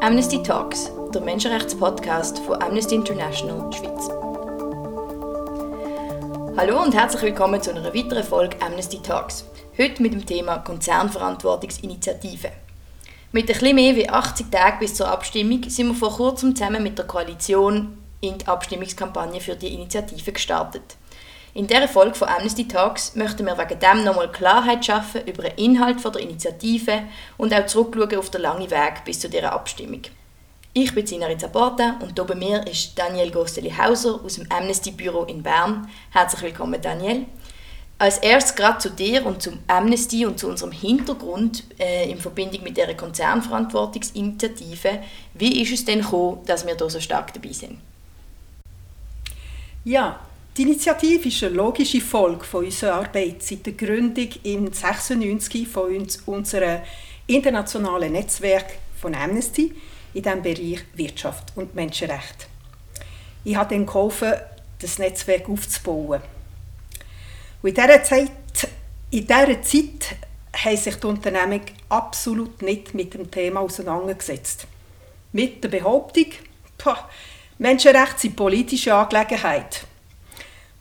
Amnesty Talks, der Menschenrechtspodcast von Amnesty International Schweiz. Hallo und herzlich willkommen zu einer weiteren Folge Amnesty Talks. Heute mit dem Thema Konzernverantwortungsinitiative. Mit etwas mehr wie 80 Tagen bis zur Abstimmung sind wir vor kurzem zusammen mit der Koalition in die Abstimmungskampagne für die Initiative gestartet. In dieser Folge von Amnesty Talks möchten wir wegen dem nochmal Klarheit schaffen über den Inhalt der Initiative und auch zurückschauen auf den langen Weg bis zu dieser Abstimmung. Ich bin Sina Rizzaporta und hier bei mir ist Daniel Gosteli-Hauser aus dem Amnesty-Büro in Bern. Herzlich willkommen, Daniel. Als erstes gerade zu dir und zum Amnesty und zu unserem Hintergrund äh, in Verbindung mit der Konzernverantwortungsinitiative. Wie ist es denn gekommen, dass wir hier so stark dabei sind? Ja, die Initiative ist eine logische Folge unserer Arbeit seit der Gründung im 1996 von uns, unserem internationalen Netzwerk von Amnesty in dem Bereich Wirtschaft und Menschenrecht. Ich habe dann geholfen, das Netzwerk aufzubauen. Und in dieser Zeit, in dieser Zeit haben sich die Unternehmen absolut nicht mit dem Thema auseinandergesetzt. Mit der Behauptung, Menschenrechte sind politische Angelegenheit.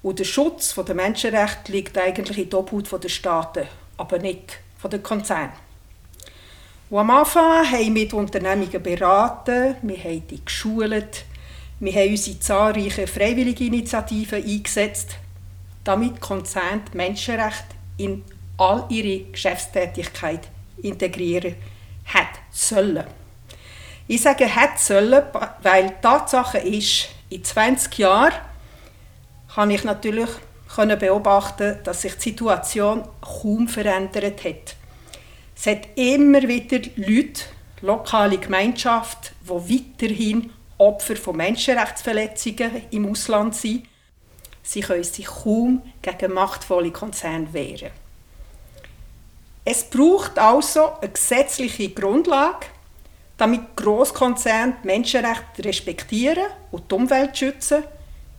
Und der Schutz der Menschenrechte liegt eigentlich in der Obhut der Staaten, aber nicht von den Konzernen. Am Anfang haben wir mit Unternehmungen beraten, wir haben die geschult, wir haben unsere zahlreichen freiwillige Initiativen eingesetzt, damit Konzerne die Menschenrechte in all ihre Geschäftstätigkeit integrieren hat sollen. Ich sage hat sollen, weil die Tatsache ist, in 20 Jahren habe ich natürlich beobachten, dass sich die Situation kaum verändert hat. Es hat immer wieder Leute, lokale Gemeinschaften, die weiterhin Opfer von Menschenrechtsverletzungen im Ausland sind. Sie können sich kaum gegen machtvolle Konzerne wehren. Es braucht also eine gesetzliche Grundlage, damit Großkonzerne die Menschenrechte respektieren und die Umwelt schützen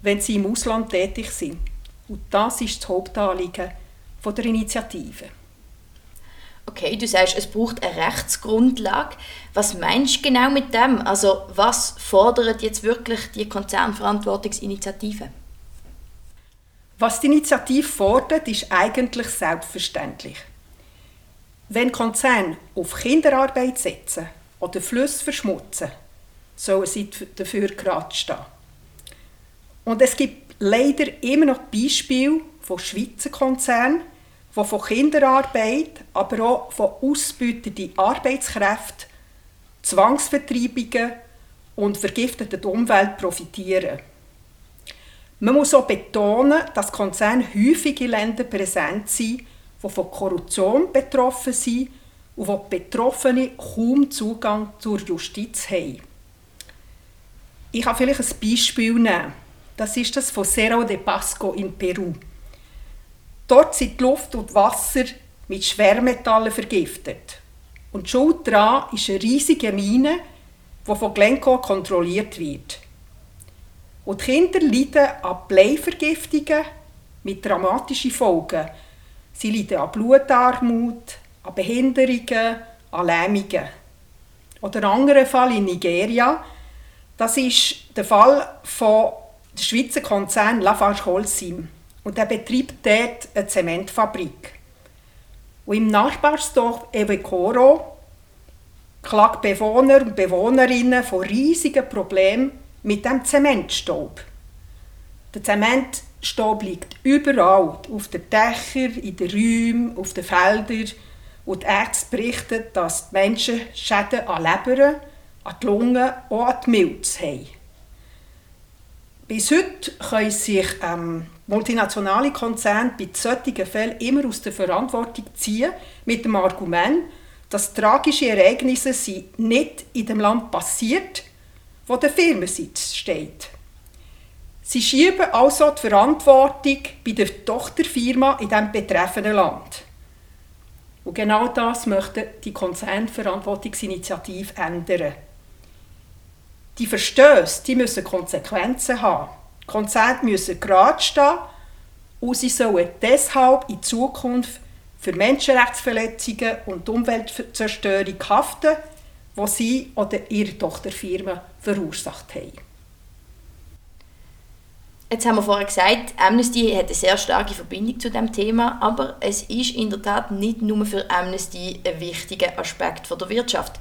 wenn sie im Ausland tätig sind. Und das ist das Hauptanliegen der Initiative. Okay, du sagst, es braucht eine Rechtsgrundlage. Was meinst du genau mit dem? Also was fordert jetzt wirklich die Konzernverantwortungsinitiative? Was die Initiative fordert, ist eigentlich selbstverständlich. Wenn Konzerne auf Kinderarbeit setzen oder Flüsse verschmutzen, sollen sie dafür gerade stehen. Und es gibt leider immer noch Beispiele von Schweizer Konzernen, die von Kinderarbeit, aber auch von ausbeutenden Arbeitskräften, Zwangsvertreibungen und vergifteten Umwelt profitieren. Man muss auch betonen, dass Konzerne häufig in Ländern präsent sind, die von Korruption betroffen sind und wo die Betroffenen kaum Zugang zur Justiz haben. Ich kann vielleicht ein Beispiel nehmen. Das ist das von Cerro de Pasco in Peru. Dort sind die Luft und Wasser mit Schwermetallen vergiftet. Und Schuld daran ist eine riesige Mine, die von Glencoe kontrolliert wird. Und die Kinder leiden an Bleivergiftungen mit dramatischen Folgen. Sie leiden an Blutarmut, an Behinderungen, an Lähmungen. Oder ein anderer Fall in Nigeria, das ist der Fall von der Schweizer Konzern Lafarge Holcim und der betreibt dort eine Zementfabrik. Und im Nachbarsdorf Evekoro klagt Bewohner und Bewohnerinnen von riesigen Problemen mit dem Zementstaub. Der Zementstaub liegt überall, auf den Dächern, in den Räumen, auf den Feldern. Und die Ärzte berichten, dass die Menschen Schäden an Leber, an die Lungen und an die Milz haben. Bis heute können sich ähm, multinationale Konzerne bei solchen Fällen immer aus der Verantwortung ziehen, mit dem Argument, dass tragische Ereignisse nicht in dem Land passiert, wo der Firmensitz steht. Sie schieben also die Verantwortung bei der Tochterfirma in dem betreffenden Land. Und genau das möchte die Konzernverantwortungsinitiative ändern. Die Verstöße die müssen Konsequenzen haben. Die Konzerne müssen gerade stehen und sie sollen deshalb in Zukunft für Menschenrechtsverletzungen und Umweltzerstörung haften, die sie oder ihre Tochterfirmen verursacht haben. Jetzt haben wir vorher gesagt, Amnesty hat eine sehr starke Verbindung zu dem Thema, aber es ist in der Tat nicht nur für Amnesty ein wichtiger Aspekt der Wirtschaft.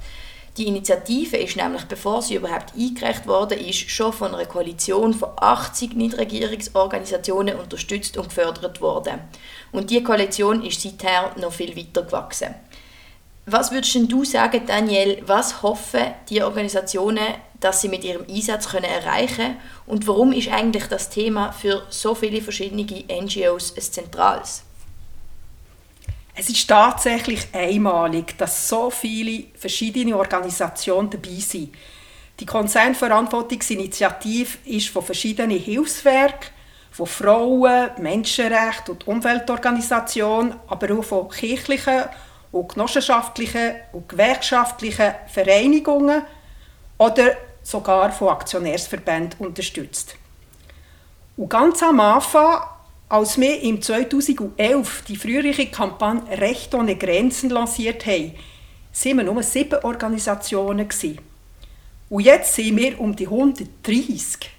Die Initiative ist nämlich, bevor sie überhaupt eingereicht worden ist, schon von einer Koalition von 80 Nichtregierungsorganisationen unterstützt und gefördert worden. Und die Koalition ist seither noch viel weiter gewachsen. Was würdest du sagen, Daniel, was hoffen die Organisationen, dass sie mit ihrem Einsatz können erreichen und warum ist eigentlich das Thema für so viele verschiedene NGOs ein zentrales? Es ist tatsächlich einmalig, dass so viele verschiedene Organisationen dabei sind. Die Konzernverantwortungsinitiative ist von verschiedenen Hilfswerken, von Frauen, Menschenrechten und Umweltorganisationen, aber auch von kirchlichen und genossenschaftlichen und gewerkschaftlichen Vereinigungen oder sogar von Aktionärsverbänden unterstützt. Und ganz am Anfang, als wir im 2011 die frühere Kampagne Recht ohne Grenzen lanciert haben, waren wir nur sieben Organisationen. Und jetzt sind wir um die 130.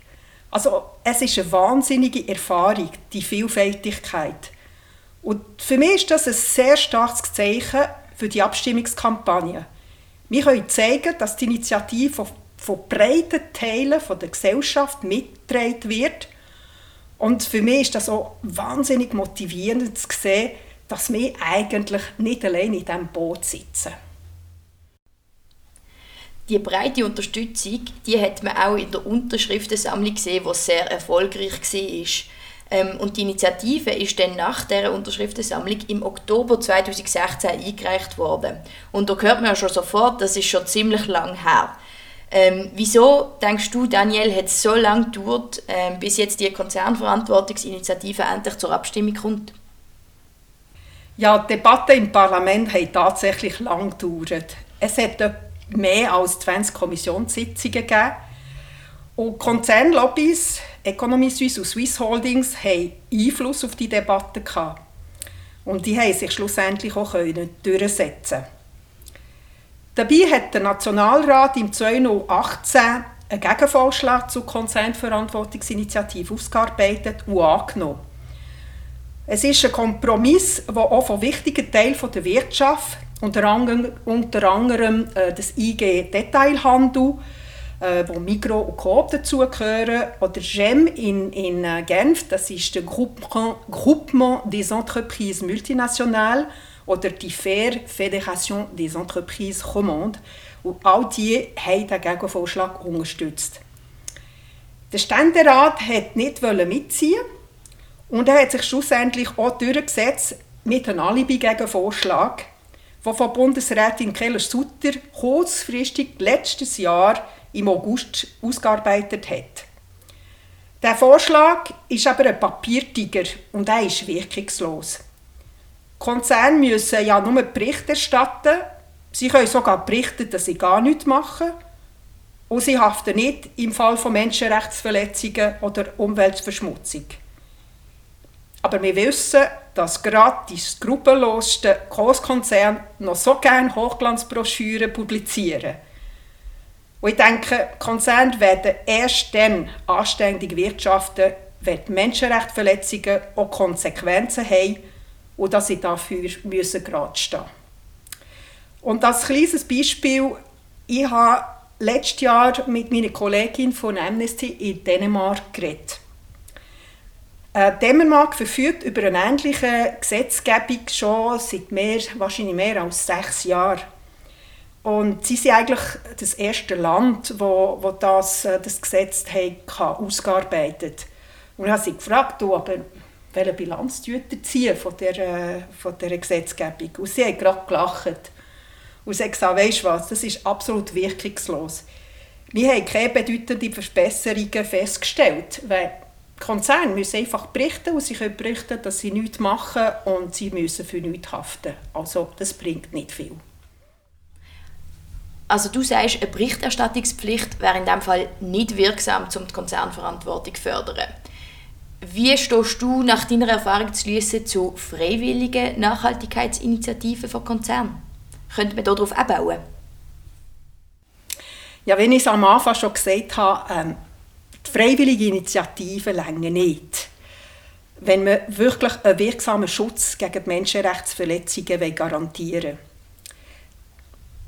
Also es ist eine wahnsinnige Erfahrung, die Vielfältigkeit. Und für mich ist das ein sehr starkes Zeichen für die Abstimmungskampagne. Wir können zeigen, dass die Initiative von, breiten Teilen der Gesellschaft mitgetragen wird. Und für mich ist das auch wahnsinnig motivierend zu sehen, dass wir eigentlich nicht allein in diesem Boot sitzen. Die breite Unterstützung die hat man auch in der Unterschriftensammlung gesehen, die sehr erfolgreich war. Ähm, und die Initiative ist dann nach der Unterschriftensammlung im Oktober 2016 eingereicht worden. Und da hört man ja schon sofort, das ist schon ziemlich lang her. Ähm, wieso denkst du, Daniel, hat es so lange gedauert, ähm, bis jetzt die Konzernverantwortungsinitiative endlich zur Abstimmung kommt? Ja, die Debatten im Parlament haben tatsächlich lang gedauert. Es hat mehr als 20 Kommissionssitzungen gegeben. Und Konzernlobbys Economy Suisse und Swiss Holdings haben Einfluss auf die Debatte gehabt. Und die haben sich schlussendlich auch können durchsetzen Dabei hat der Nationalrat im 2018 einen Gegenvorschlag zur Konzernverantwortungsinitiative ausgearbeitet und angenommen. Es ist ein Kompromiss, der auch von wichtigen Teilen der Wirtschaft, unter anderem, unter anderem äh, das IG Detailhandel, äh, wo Migro und Coop dazugehören. Oder GEM in, in äh, Genf, das ist der Groupement des Entreprises Multinationales oder die FAIR, Fédération des Entreprises Romandes. Und all die haben den Gegenvorschlag unterstützt. Der Ständerat hat nicht mitziehen und er hat sich schlussendlich auch durchgesetzt mit einem Alibi-Gegenvorschlag, der von Bundesrätin Keller-Sutter kurzfristig letztes Jahr im August ausgearbeitet hat. Der Vorschlag ist aber ein Papiertiger und er ist wirkungslos. Konzerne müssen ja nur Bericht erstatten. Sie können sogar berichten, dass sie gar nichts machen. Und sie haften nicht im Fall von Menschenrechtsverletzungen oder Umweltverschmutzung. Aber wir wissen, dass gerade die skrupellosten Großkonzerne noch so gerne Hochglanzbroschüren publizieren. Und ich denke, Konzerne werden erst dann anständig wirtschaften, wenn Menschenrechtsverletzungen auch Konsequenzen haben und dass sie dafür müssen gerade stehen Und als kleines Beispiel, ich habe letztes Jahr mit meiner Kollegin von Amnesty in Dänemark geredet. Äh, Dänemark verfügt über eine ähnliche Gesetzgebung schon seit mehr, wahrscheinlich mehr als sechs Jahren. Und sie sind eigentlich das erste Land, wo, wo das, äh, das Gesetz hat, ausgearbeitet Und ich habe sie gefragt, du, aber welche Bilanz ziehen von dieser, von dieser Gesetzgebung? Und sie hat gerade gelacht. Und sie hat gesagt, weißt du was, das ist absolut wirkungslos. Wir haben keine bedeutenden Verbesserungen festgestellt, weil Konzerne müssen einfach berichten und sie können berichten, dass sie nichts machen und sie müssen für nichts haften. Also das bringt nicht viel. Also du sagst, eine Berichterstattungspflicht wäre in diesem Fall nicht wirksam, um die Konzernverantwortung zu fördern. Wie stehst du nach deiner Erfahrung zu schließen zu freiwilligen Nachhaltigkeitsinitiativen von Konzernen? Könnte man darauf abbauen? Ja, wenn ich es am Anfang schon gesagt habe, ähm, die freiwillige Initiative länger nicht. Wenn wir wirklich einen wirksamen Schutz gegen Menschenrechtsverletzungen garantieren will.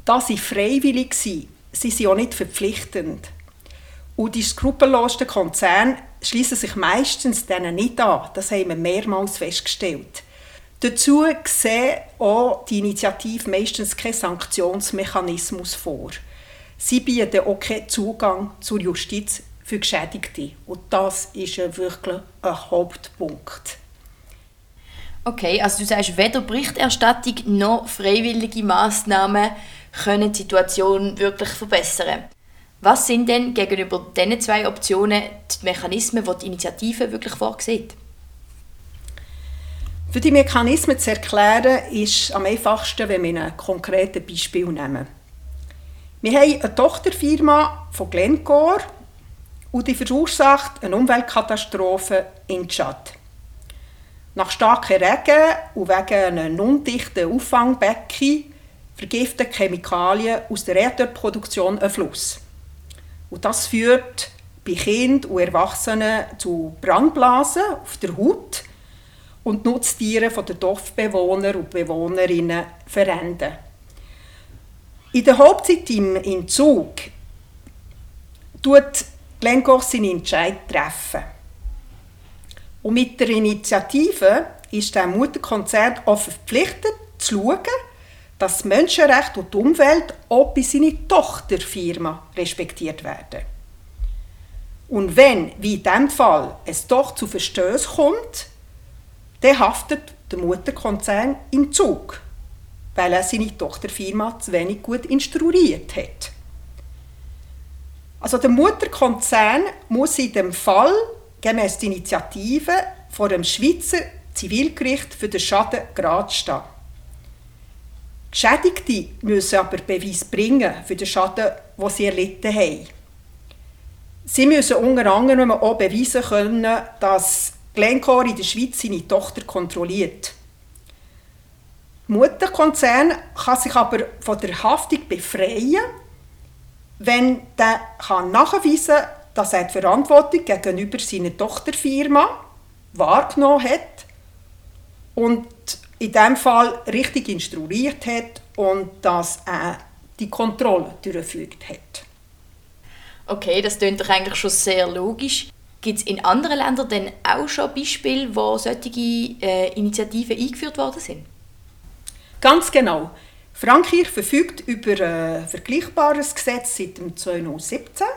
Da sie freiwillig sind, sind sie auch nicht verpflichtend. Und die skrupellosen Konzerne schließen sich meistens denen nicht an. Das haben wir mehrmals festgestellt. Dazu sehen auch die Initiative meistens keinen Sanktionsmechanismus vor. Sie bieten auch keinen Zugang zur Justiz für Geschädigte. Und das ist wirklich ein Hauptpunkt. Okay, also du sagst, weder Berichterstattung noch freiwillige Massnahmen können die Situation wirklich verbessern. Was sind denn gegenüber diesen zwei Optionen die Mechanismen, die die Initiative wirklich vorsieht? Für die Mechanismen zu erklären, ist am einfachsten, wenn wir ein konkretes Beispiel nehmen. Wir haben eine Tochterfirma von Glencore und die verursacht eine Umweltkatastrophe in Tschad. Nach starkem Regen und wegen einem undichten Auffangbecken vergiften Chemikalien aus der Erdölproduktion einen Fluss. Und das führt bei Kindern und Erwachsenen zu Brandblasen auf der Haut und Nutztiere der Dorfbewohner und Bewohnerinnen verenden. In der Hauptzeit im Entzug tut Glencore seinen Entscheid treffen. Und mit der Initiative ist der Mutterkonzern auch verpflichtet zu schauen, dass das Menschenrecht und die Umwelt auch bei seiner Tochterfirma respektiert werden. Und wenn, wie in diesem Fall, es doch zu Verstößen kommt, dann haftet der Mutterkonzern im Zug, weil er seine Tochterfirma zu wenig gut instruiert hat. Also der Mutterkonzern muss in dem Fall gemäß der Initiative vor dem Schweizer Zivilgericht für den Schaden gerade stehen. Geschädigte müssen aber Beweis bringen für den Schaden, den sie erlitten haben. Sie müssen unter anderem auch beweisen können, dass Glencore in der Schweiz seine Tochter kontrolliert. Der Mutterkonzern kann sich aber von der Haftung befreien, wenn der nachweisen kann, dass er die Verantwortung gegenüber seiner Tochterfirma wahrgenommen hat und in diesem Fall richtig instruiert hat und dass er die Kontrolle durchgeführt hat. Okay, das klingt doch eigentlich schon sehr logisch. Gibt es in anderen Ländern denn auch schon Beispiele, wo solche äh, Initiativen eingeführt worden sind? Ganz genau. Frankreich verfügt über ein vergleichbares Gesetz seit 2017.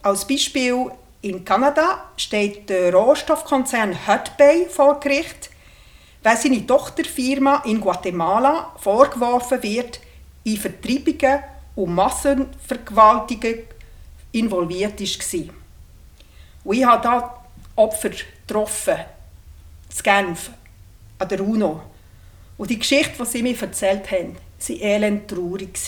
Als Beispiel in Kanada steht der Rohstoffkonzern Hudbay vor Gericht, weil seine Tochterfirma in Guatemala vorgeworfen wird, in Vertreibungen und Massenvergewaltigungen involviert war. Und ich habe da Opfer getroffen, in Genf, an der UNO. Und die Geschichte, die sie mir erzählt haben, war elend traurig.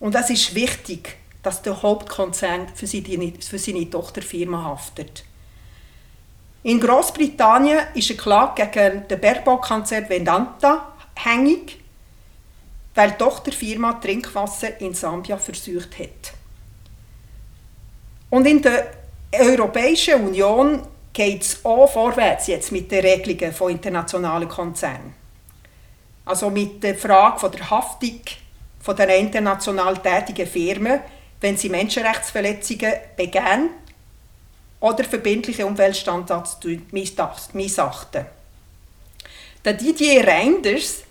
Und es ist wichtig, dass der Hauptkonzern für seine Tochterfirma haftet. In Großbritannien ist eine Klage gegen den Bergbaukonzern Vedanta hängig, weil die Tochterfirma Trinkwasser in Sambia versucht hat. Und in der Europäischen Union geht es auch vorwärts jetzt mit den Regelungen von internationalen Konzernen. Also mit der Frage der Haftung von den international tätigen Firmen, wenn sie Menschenrechtsverletzungen begehen oder verbindliche Umweltstandards missachten. Der Didier Reinders,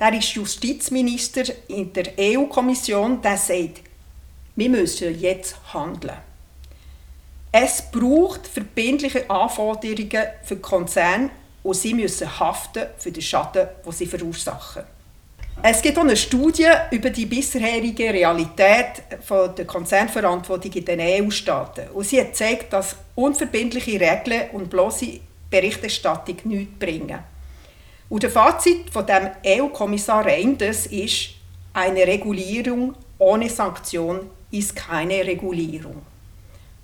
der ist Justizminister in der EU-Kommission, der sagt, wir müssen jetzt handeln. Es braucht verbindliche Anforderungen für Konzerne und sie müssen haften für den Schaden, den sie verursachen. Es gibt auch eine Studie über die bisherige Realität der Konzernverantwortung in den EU-Staaten. Und sie hat gezeigt, dass unverbindliche Regeln und bloße Berichterstattung nichts bringen. Und der Fazit von dem EU-Kommissar Reinders ist, eine Regulierung ohne Sanktion ist keine Regulierung.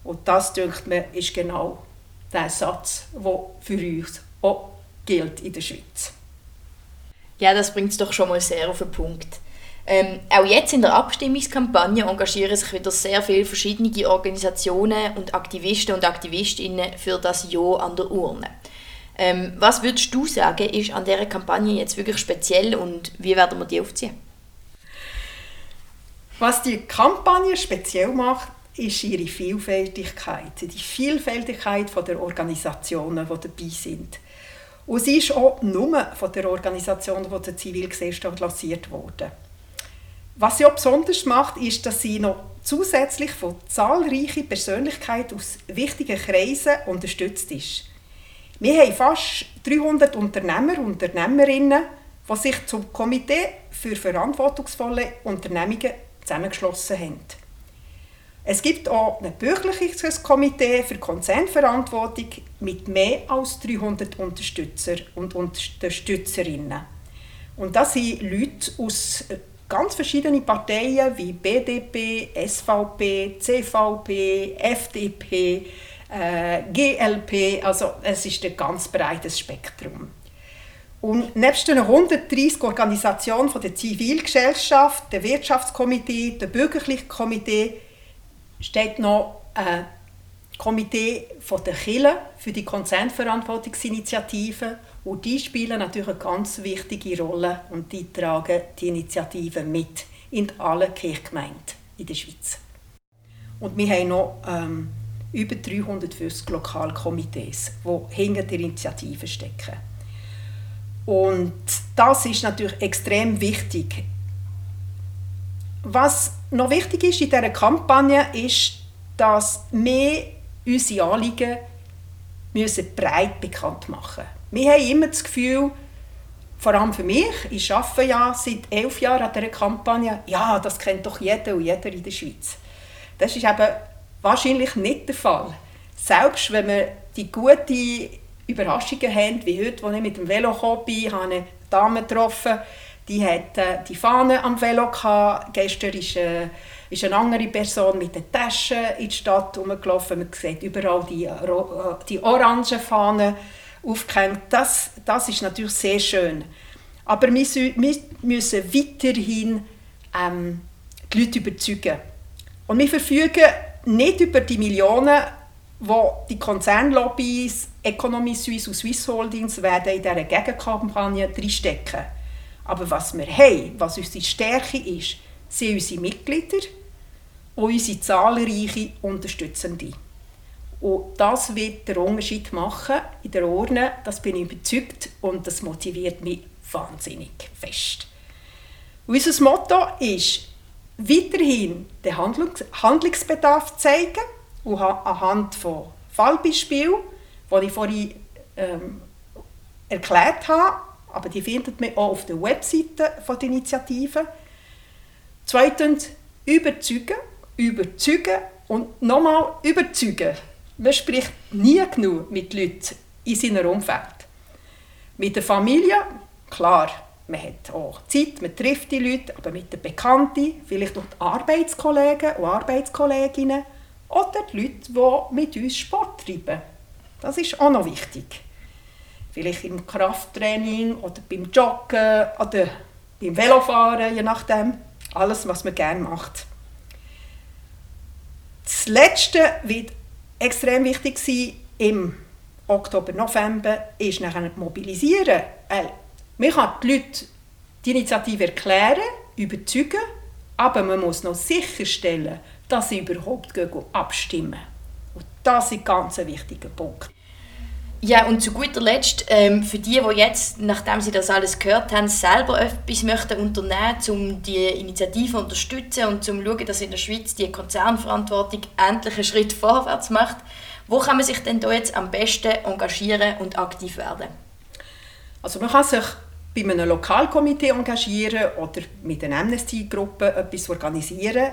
Und das, denkt mir, ist genau der Satz, der für uns auch gilt in der Schweiz. Ja, das bringt es doch schon mal sehr auf den Punkt. Ähm, auch jetzt in der Abstimmungskampagne engagieren sich wieder sehr viele verschiedene Organisationen und Aktivisten und Aktivistinnen für das Ja an der Urne. Ähm, was würdest du sagen, ist an dieser Kampagne jetzt wirklich speziell und wie werden wir die aufziehen? Was die Kampagne speziell macht, ist ihre Vielfältigkeit, die Vielfältigkeit der Organisationen, die dabei sind. Und sie ist auch nur von der Organisation die der Zivilgesellschaft lanciert worden. Was sie auch besonders macht, ist, dass sie noch zusätzlich von zahlreichen Persönlichkeiten aus wichtigen Kreisen unterstützt ist. Wir haben fast 300 Unternehmer und Unternehmerinnen, die sich zum Komitee für verantwortungsvolle Unternehmungen zusammengeschlossen haben. Es gibt auch ein bürgerliches Komitee für Konzernverantwortung mit mehr als 300 Unterstützer und Unterstützerinnen. Und das sind Leute aus ganz verschiedenen Parteien wie BDP, SVP, CVP, FDP, äh, GLP, also es ist ein ganz breites Spektrum. Und nebst den 130 Organisationen von der Zivilgesellschaft, der Wirtschaftskomitee, der bürgerlichen Komitee steht noch ein Komitee von der Kille für die Konzernverantwortungsinitiative und die spielen natürlich eine ganz wichtige Rolle und die tragen die Initiative mit in allen Kirchgemeinden in der Schweiz. Und wir haben noch ähm, über 350 Lokalkomitees, die hinter der Initiative stecken. Und das ist natürlich extrem wichtig. Was noch wichtig ist in dieser Kampagne, ist, dass wir unsere Anliegen müssen breit bekannt machen müssen. Wir haben immer das Gefühl, vor allem für mich, ich arbeite ja seit elf Jahren an dieser Kampagne, ja, das kennt doch jeder und jeder in der Schweiz. Das ist eben wahrscheinlich nicht der Fall. Selbst wenn wir die guten Überraschungen haben, wie heute, als ich mit dem Velo bin, habe eine Dame getroffen, die hat äh, die Fahne am Velo gehabt. Gestern ist, äh, ist eine andere Person mit den Taschen in die Stadt herumgelaufen. Man sieht überall die, äh, die orangen Fahnen aufgehängt. Das, das ist natürlich sehr schön. Aber wir, wir müssen weiterhin ähm, die Leute überzeugen. Und wir verfügen nicht über die Millionen, wo die Konzernlobbys, Economy Suisse und Swiss Holdings werden in dieser Gegenkampagne drinstecken. Aber was wir haben, was unsere Stärke ist, sind unsere Mitglieder und unsere zahlreichen Unterstützende. Und das wird den Unterschied machen in der Urne, das bin ich überzeugt und das motiviert mich wahnsinnig fest. unser Motto ist, weiterhin den Handlungsbedarf zeigen und anhand von Fallbeispielen, die ich vorhin ähm, erklärt habe, aber die findet man auch auf der Webseite der Initiative. Zweitens, überzeugen, überzeugen und nochmal überzeugen. Man spricht nie genug mit Leuten in seinem Umfeld. Mit der Familie, klar, man hat auch Zeit, man trifft die Leute, aber mit den Bekannten, vielleicht auch die Arbeitskollegen und Arbeitskolleginnen oder die Leute, die mit uns Sport treiben. Das ist auch noch wichtig. Vielleicht im Krafttraining oder beim Joggen oder beim Velofahren, je nachdem. Alles, was man gerne macht. Das Letzte wird extrem wichtig sein im Oktober, November, ist nachher mobilisieren. Äh, man kann die Leute die Initiative erklären, überzeugen, aber man muss noch sicherstellen, dass sie überhaupt abstimmen. Und das ist ein ganz wichtiger Punkt. Ja, und zu guter Letzt, ähm, für die, die jetzt, nachdem sie das alles gehört haben, selber etwas möchten unternehmen um die Initiative zu unterstützen und zu schauen, dass in der Schweiz die Konzernverantwortung endlich einen Schritt vorwärts macht, wo kann man sich denn da jetzt am besten engagieren und aktiv werden? Also man kann sich bei einem Lokalkomitee engagieren oder mit einer Amnesty-Gruppe etwas organisieren.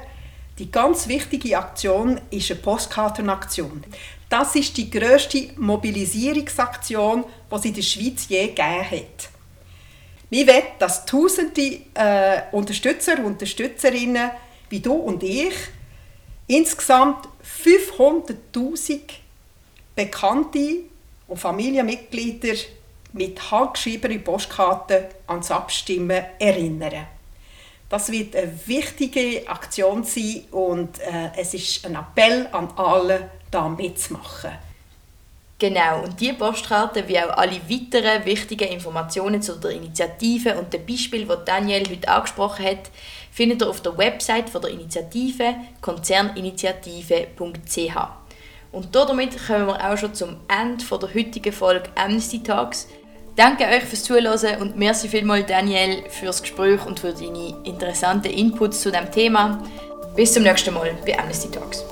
Die ganz wichtige Aktion ist eine Postkartenaktion. Das ist die grösste Mobilisierungsaktion, die es in der Schweiz je gegeben hat. Wir wollen, dass tausende äh, Unterstützer und Unterstützerinnen wie du und ich insgesamt 500'000 Bekannte und Familienmitglieder mit handgeschriebenen Postkarten ans Abstimmen erinnern. Das wird eine wichtige Aktion sein und äh, es ist ein Appell an alle, da mitzumachen. Genau, und diese Postkarte wie auch alle weiteren wichtigen Informationen zu der Initiative und dem Beispiel, das Daniel heute angesprochen hat, findet ihr auf der Website von der Initiative konzerninitiative.ch. Und damit kommen wir auch schon zum Ende der heutigen Folge Amnesty Talks. Danke euch fürs Zuhören und merci vielmals Daniel fürs Gespräch und für deine interessanten Inputs zu dem Thema. Bis zum nächsten Mal bei Amnesty Talks.